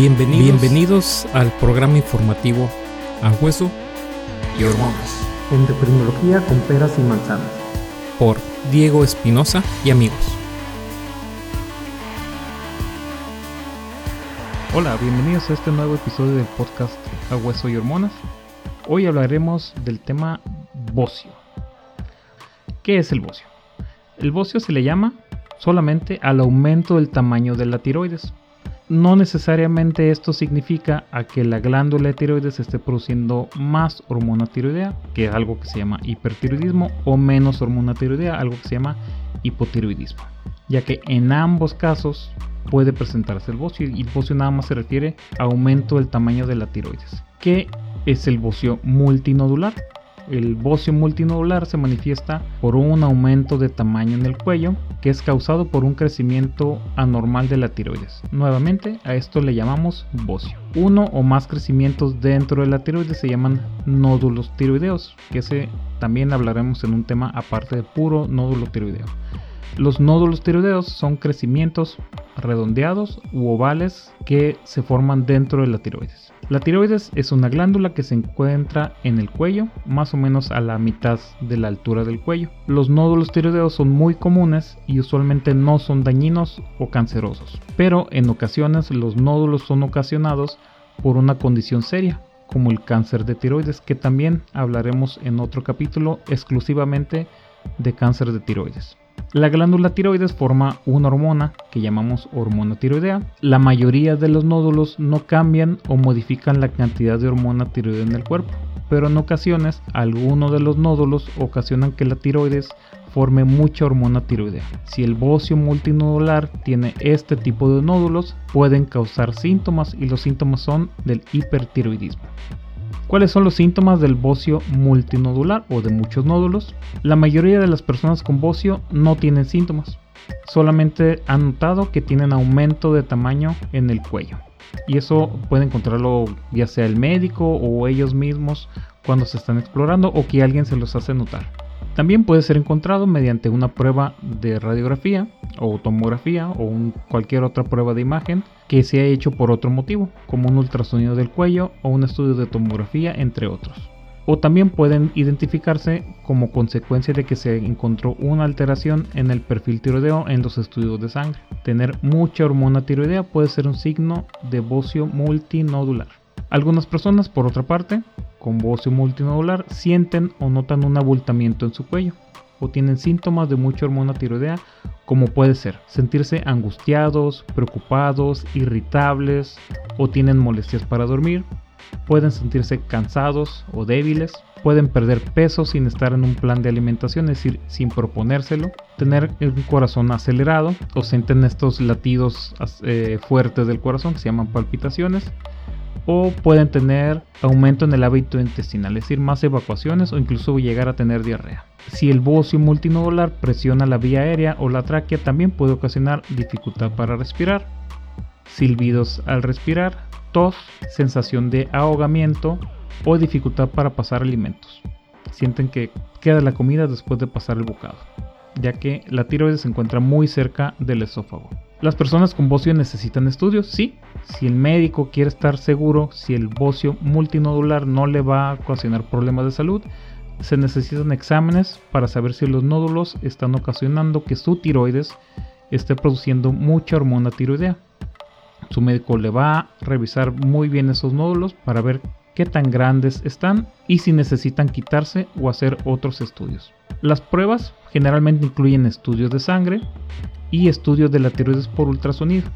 Bienvenidos, bienvenidos al programa informativo A Hueso y Hormonas. Endocrinología con peras y manzanas. Por Diego Espinosa y amigos. Hola, bienvenidos a este nuevo episodio del podcast A Hueso y Hormonas. Hoy hablaremos del tema bocio. ¿Qué es el bocio? El bocio se le llama solamente al aumento del tamaño de la tiroides. No necesariamente esto significa a que la glándula de tiroides esté produciendo más hormona tiroidea, que es algo que se llama hipertiroidismo, o menos hormona tiroidea, algo que se llama hipotiroidismo, ya que en ambos casos puede presentarse el bocio y el bocio nada más se refiere a aumento del tamaño de la tiroides. ¿Qué es el bocio multinodular? El bocio multinodular se manifiesta por un aumento de tamaño en el cuello que es causado por un crecimiento anormal de la tiroides. Nuevamente, a esto le llamamos bocio. Uno o más crecimientos dentro de la tiroides se llaman nódulos tiroideos, que ese también hablaremos en un tema aparte de puro nódulo tiroideo. Los nódulos tiroideos son crecimientos redondeados u ovales que se forman dentro de la tiroides. La tiroides es una glándula que se encuentra en el cuello, más o menos a la mitad de la altura del cuello. Los nódulos tiroideos son muy comunes y usualmente no son dañinos o cancerosos, pero en ocasiones los nódulos son ocasionados por una condición seria, como el cáncer de tiroides, que también hablaremos en otro capítulo exclusivamente de cáncer de tiroides. La glándula tiroides forma una hormona que llamamos hormona tiroidea. La mayoría de los nódulos no cambian o modifican la cantidad de hormona tiroidea en el cuerpo, pero en ocasiones algunos de los nódulos ocasionan que la tiroides forme mucha hormona tiroidea. Si el bocio multinodular tiene este tipo de nódulos, pueden causar síntomas y los síntomas son del hipertiroidismo. ¿Cuáles son los síntomas del bocio multinodular o de muchos nódulos? La mayoría de las personas con bocio no tienen síntomas, solamente han notado que tienen aumento de tamaño en el cuello. Y eso puede encontrarlo ya sea el médico o ellos mismos cuando se están explorando o que alguien se los hace notar. También puede ser encontrado mediante una prueba de radiografía o tomografía o cualquier otra prueba de imagen que se ha hecho por otro motivo, como un ultrasonido del cuello o un estudio de tomografía, entre otros. O también pueden identificarse como consecuencia de que se encontró una alteración en el perfil tiroideo en los estudios de sangre. Tener mucha hormona tiroidea puede ser un signo de bocio multinodular. Algunas personas, por otra parte, con bocio multinodular sienten o notan un abultamiento en su cuello o tienen síntomas de mucha hormona tiroidea como puede ser sentirse angustiados, preocupados, irritables o tienen molestias para dormir, pueden sentirse cansados o débiles, pueden perder peso sin estar en un plan de alimentación, es decir, sin proponérselo, tener un corazón acelerado o sienten estos latidos eh, fuertes del corazón que se llaman palpitaciones, o pueden tener aumento en el hábito intestinal, es decir, más evacuaciones o incluso llegar a tener diarrea. Si el bocio multinodular presiona la vía aérea o la tráquea, también puede ocasionar dificultad para respirar, silbidos al respirar, tos, sensación de ahogamiento o dificultad para pasar alimentos. Sienten que queda la comida después de pasar el bocado, ya que la tiroides se encuentra muy cerca del esófago. Las personas con bocio necesitan estudios, sí. Si el médico quiere estar seguro si el bocio multinodular no le va a ocasionar problemas de salud, se necesitan exámenes para saber si los nódulos están ocasionando que su tiroides esté produciendo mucha hormona tiroidea. Su médico le va a revisar muy bien esos nódulos para ver qué tan grandes están y si necesitan quitarse o hacer otros estudios. Las pruebas generalmente incluyen estudios de sangre, y estudios de la tiroides por ultrasonido.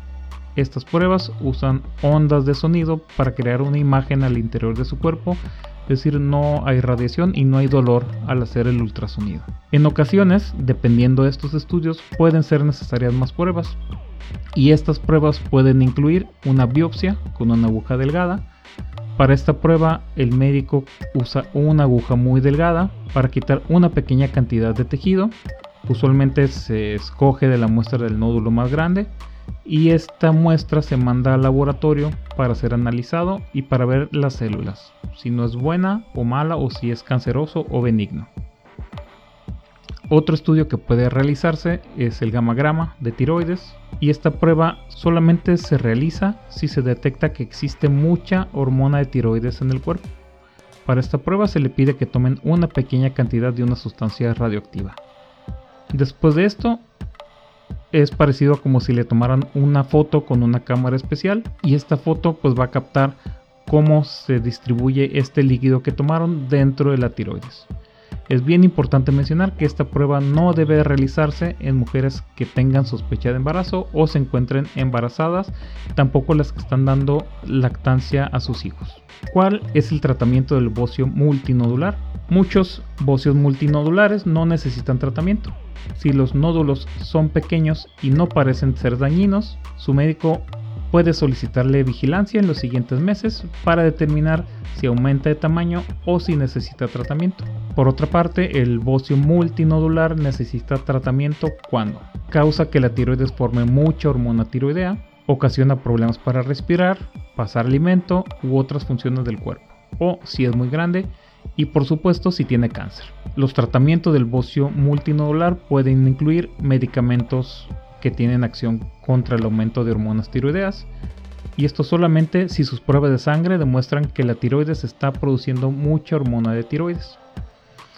Estas pruebas usan ondas de sonido para crear una imagen al interior de su cuerpo, es decir, no hay radiación y no hay dolor al hacer el ultrasonido. En ocasiones, dependiendo de estos estudios, pueden ser necesarias más pruebas. Y estas pruebas pueden incluir una biopsia con una aguja delgada. Para esta prueba, el médico usa una aguja muy delgada para quitar una pequeña cantidad de tejido Usualmente se escoge de la muestra del nódulo más grande y esta muestra se manda al laboratorio para ser analizado y para ver las células, si no es buena o mala o si es canceroso o benigno. Otro estudio que puede realizarse es el gamagrama de tiroides y esta prueba solamente se realiza si se detecta que existe mucha hormona de tiroides en el cuerpo. Para esta prueba se le pide que tomen una pequeña cantidad de una sustancia radioactiva. Después de esto, es parecido a como si le tomaran una foto con una cámara especial y esta foto pues va a captar cómo se distribuye este líquido que tomaron dentro de la tiroides. Es bien importante mencionar que esta prueba no debe realizarse en mujeres que tengan sospecha de embarazo o se encuentren embarazadas, tampoco las que están dando lactancia a sus hijos. ¿Cuál es el tratamiento del bocio multinodular? Muchos bocios multinodulares no necesitan tratamiento. Si los nódulos son pequeños y no parecen ser dañinos, su médico puede solicitarle vigilancia en los siguientes meses para determinar si aumenta de tamaño o si necesita tratamiento. Por otra parte, el bocio multinodular necesita tratamiento cuando causa que la tiroides forme mucha hormona tiroidea, ocasiona problemas para respirar, pasar alimento u otras funciones del cuerpo, o si es muy grande, y por supuesto si tiene cáncer. Los tratamientos del bocio multinodular pueden incluir medicamentos que tienen acción contra el aumento de hormonas tiroideas. Y esto solamente si sus pruebas de sangre demuestran que la tiroides está produciendo mucha hormona de tiroides.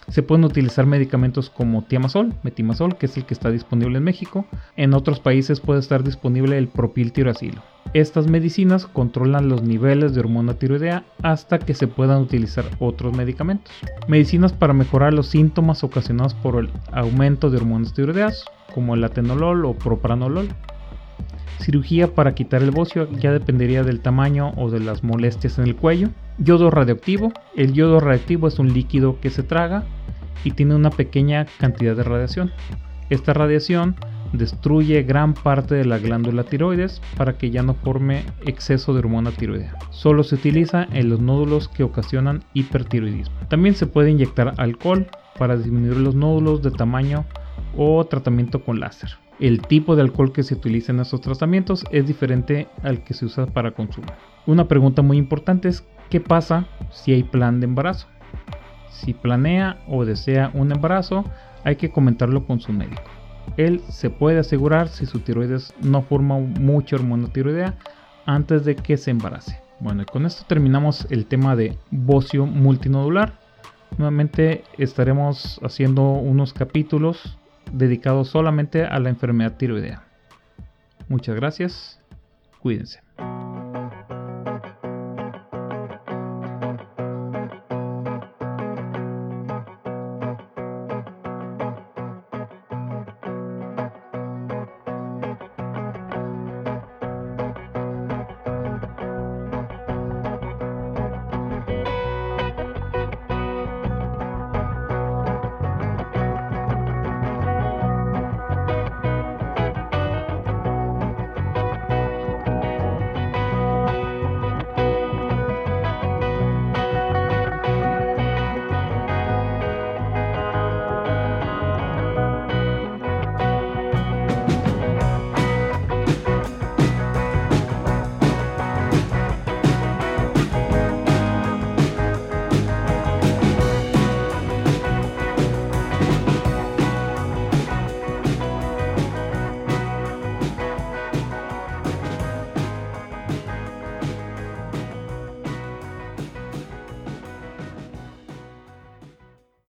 Se pueden utilizar medicamentos como tiamazol, metimazol, que es el que está disponible en México. En otros países puede estar disponible el propiltiracilo. Estas medicinas controlan los niveles de hormona tiroidea hasta que se puedan utilizar otros medicamentos. Medicinas para mejorar los síntomas ocasionados por el aumento de hormonas tiroideas, como el atenolol o propranolol. Cirugía para quitar el bocio ya dependería del tamaño o de las molestias en el cuello. Yodo radioactivo. El yodo radioactivo es un líquido que se traga y tiene una pequeña cantidad de radiación. Esta radiación destruye gran parte de la glándula tiroides para que ya no forme exceso de hormona tiroidea. Solo se utiliza en los nódulos que ocasionan hipertiroidismo. También se puede inyectar alcohol para disminuir los nódulos de tamaño o tratamiento con láser. El tipo de alcohol que se utiliza en estos tratamientos es diferente al que se usa para consumo. Una pregunta muy importante es ¿qué pasa si hay plan de embarazo? Si planea o desea un embarazo, hay que comentarlo con su médico. Él se puede asegurar si su tiroides no forma mucha hormona tiroidea antes de que se embarace. Bueno, y con esto terminamos el tema de bocio multinodular. Nuevamente estaremos haciendo unos capítulos dedicado solamente a la enfermedad tiroidea. Muchas gracias, cuídense.